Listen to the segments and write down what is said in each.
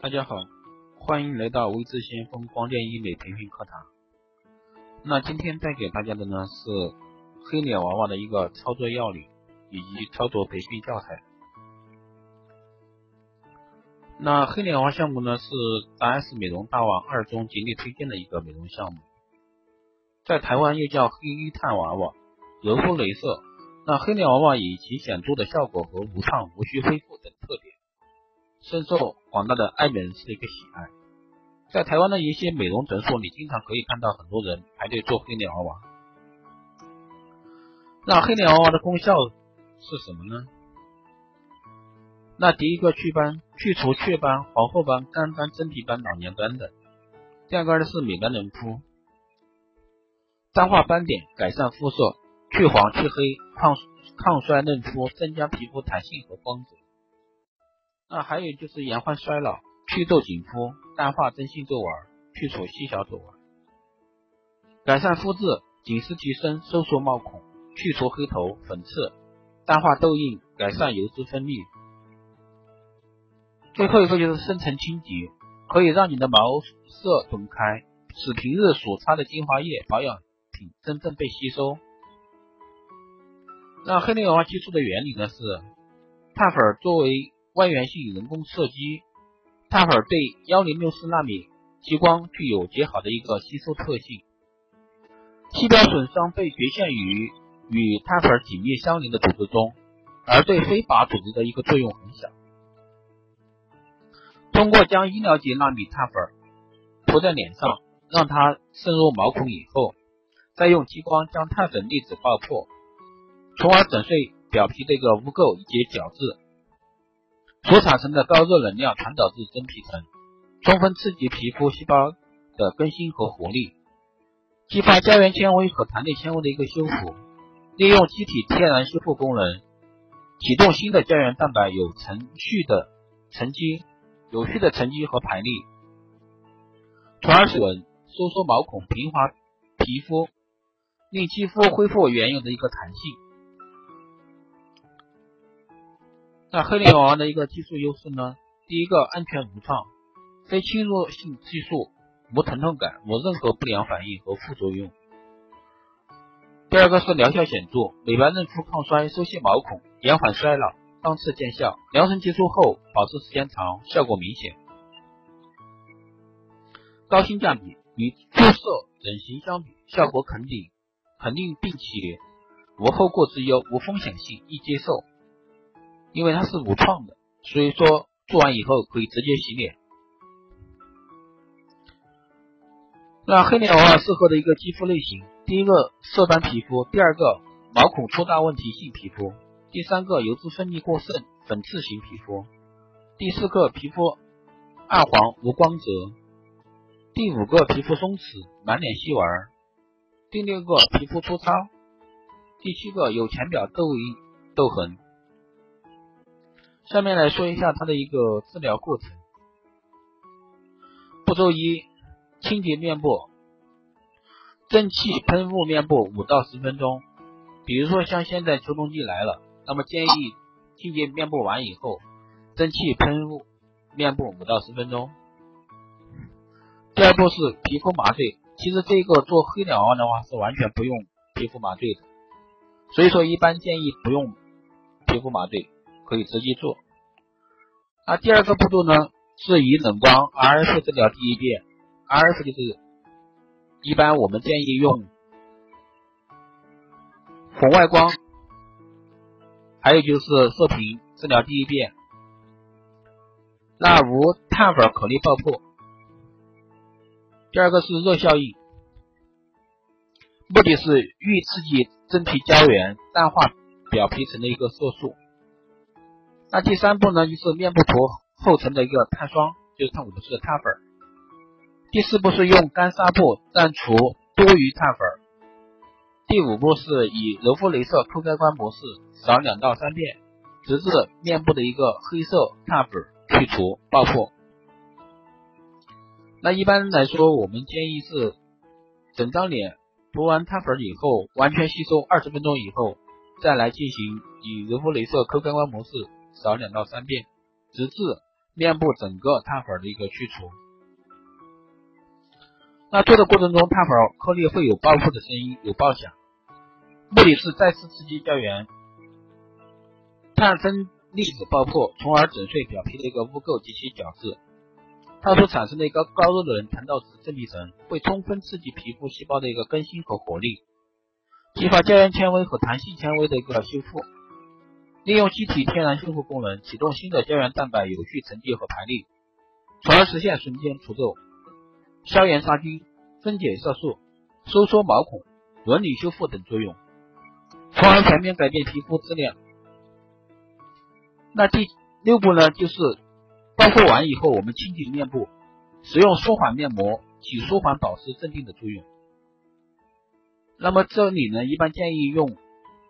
大家好，欢迎来到微智先锋光电医美培训课堂。那今天带给大家的呢是黑脸娃娃的一个操作要领以及操作培训教材。那黑脸娃娃项目呢是大 S 美容大王二中极力推荐的一个美容项目，在台湾又叫黑炭娃娃、柔肤镭射。那黑脸娃娃以其显著的效果和无创、无需恢复等。深受广大的爱美人士的一个喜爱，在台湾的一些美容诊所里，经常可以看到很多人排队做黑脸娃娃。那黑脸娃娃的功效是什么呢？那第一个祛斑，去除雀斑、黄褐斑、干斑、真皮斑、老年斑的。第二个呢是美白嫩肤，淡化斑点，改善肤色，去黄去黑，抗抗衰嫩肤，增加皮肤弹性和光泽。那还有就是延缓衰老，祛皱紧肤，淡化真性皱纹，去除细小皱纹，改善肤质，紧实提升，收缩毛孔，去除黑头粉刺，淡化痘印，改善油脂分泌。最后一个就是深层清洁，可以让你的毛色懂开，使平日所擦的精华液、保养品真正被吸收。那黑内娃娃激素的原理呢是，碳粉作为外源性人工射击，碳粉对幺零六四纳米激光具有极好的一个吸收特性。细胞损伤被局限于与碳粉紧密相邻的组织中，而对非靶组织的一个作用很小。通过将医疗级纳米碳粉涂在脸上，让它渗入毛孔以后，再用激光将碳粉粒子爆破，从而粉碎表皮的一个污垢以及角质。所产生的高热能量传导至真皮层，充分刺激皮肤细胞的更新和活力，激发胶原纤维和弹力纤维的一个修复，利用机体天然修复功能，启动新的胶原蛋白有程序的沉积、有序的沉积和排列，从而使收缩毛孔、平滑皮肤，令肌肤恢复原有的一个弹性。那黑脸娃娃的一个技术优势呢？第一个安全无创，非侵入性技术，无疼痛感，无任何不良反应和副作用。第二个是疗效显著，美白嫩肤、抗衰、收细毛孔、延缓衰老，当次见效。疗程结束后保持时间长，效果明显。高性价比，与注射整形相比，效果肯定肯定，并且无后顾之忧，无风险性，易接受。因为它是无创的，所以说做完以后可以直接洗脸。那黑脸娃娃适合的一个肌肤类型，第一个色斑皮肤，第二个毛孔粗大问题性皮肤，第三个油脂分泌过剩粉刺型皮肤，第四个皮肤暗黄无光泽，第五个皮肤松弛满脸细纹，第六个皮肤粗糙，第七个有浅表痘印痘痕。下面来说一下它的一个治疗过程。步骤一：清洁面部，蒸汽喷雾面部五到十分钟。比如说像现在秋冬季来了，那么建议清洁面部完以后，蒸汽喷雾面部五到十分钟。第二步是皮肤麻醉，其实这个做黑脸娃娃的话是完全不用皮肤麻醉的，所以说一般建议不用皮肤麻醉。可以直接做。那第二个步骤呢，是以冷光 RF 治疗第一遍，RF 就是一般我们建议用红外光，还有就是射频治疗第一遍，那无碳粉颗粒爆破。第二个是热效应，目的是预刺激真皮胶原，淡化表皮层的一个色素。那第三步呢，就是面部涂厚层的一个碳霜，就是碳五不是的碳粉。第四步是用干纱布蘸除多余碳粉。第五步是以柔肤镭射抠开关模式扫两到三遍，直至面部的一个黑色碳粉去除爆破。那一般来说，我们建议是整张脸涂完碳粉以后，完全吸收二十分钟以后，再来进行以柔肤镭射抠开关模式。扫两到三遍，直至面部整个碳粉的一个去除。那做的过程中，碳粉颗粒会有爆破的声音，有爆响，目的是再次刺激胶原碳分粒子爆破，从而整碎表皮的一个污垢及其角质。它所产生的一个高热的人传导质正皮层，会充分刺激皮肤细胞的一个更新和活力，激发胶原纤维和弹性纤维的一个修复，利用机体天然修复功能，启动新的胶原蛋白有序沉积和排列，从而实现瞬间除皱。消炎杀菌、分解色素、收缩毛孔、纹理修复等作用，从而全面改变皮肤质量。那第六步呢，就是包覆完以后，我们清洁面部，使用舒缓面膜，起舒缓、保湿、镇定的作用。那么这里呢，一般建议用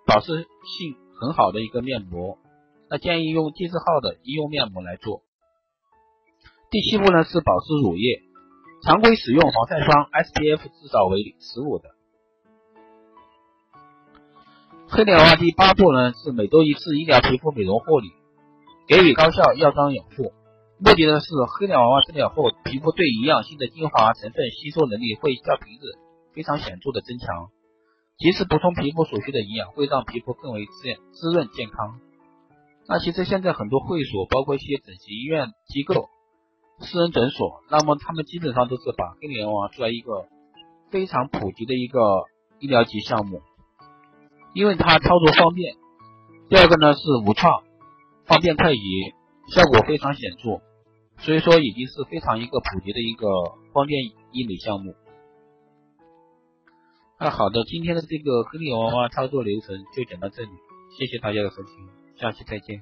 保湿性很好的一个面膜，那建议用金字号的医用面膜来做。第七步呢，是保湿乳液。常规使用防晒霜 SPF 至少为十五的。黑脸娃娃第八步呢是每周一次医疗皮肤美容护理，给予高效药妆养护。目的呢是黑脸娃娃治疗后皮肤对营养性的精华成分吸收能力会较平日非常显著的增强，及时补充皮肤所需的营养，会让皮肤更为滋滋润健康。那其实现在很多会所，包括一些整形医院机构。私人诊所，那么他们基本上都是把黑脸娃娃作为一个非常普及的一个医疗级项目，因为它操作方便。第二个呢是无创，方便快捷，效果非常显著，所以说已经是非常一个普及的一个方便医美项目。那好的，今天的这个黑脸娃娃操作流程就讲到这里，谢谢大家的收听，下期再见。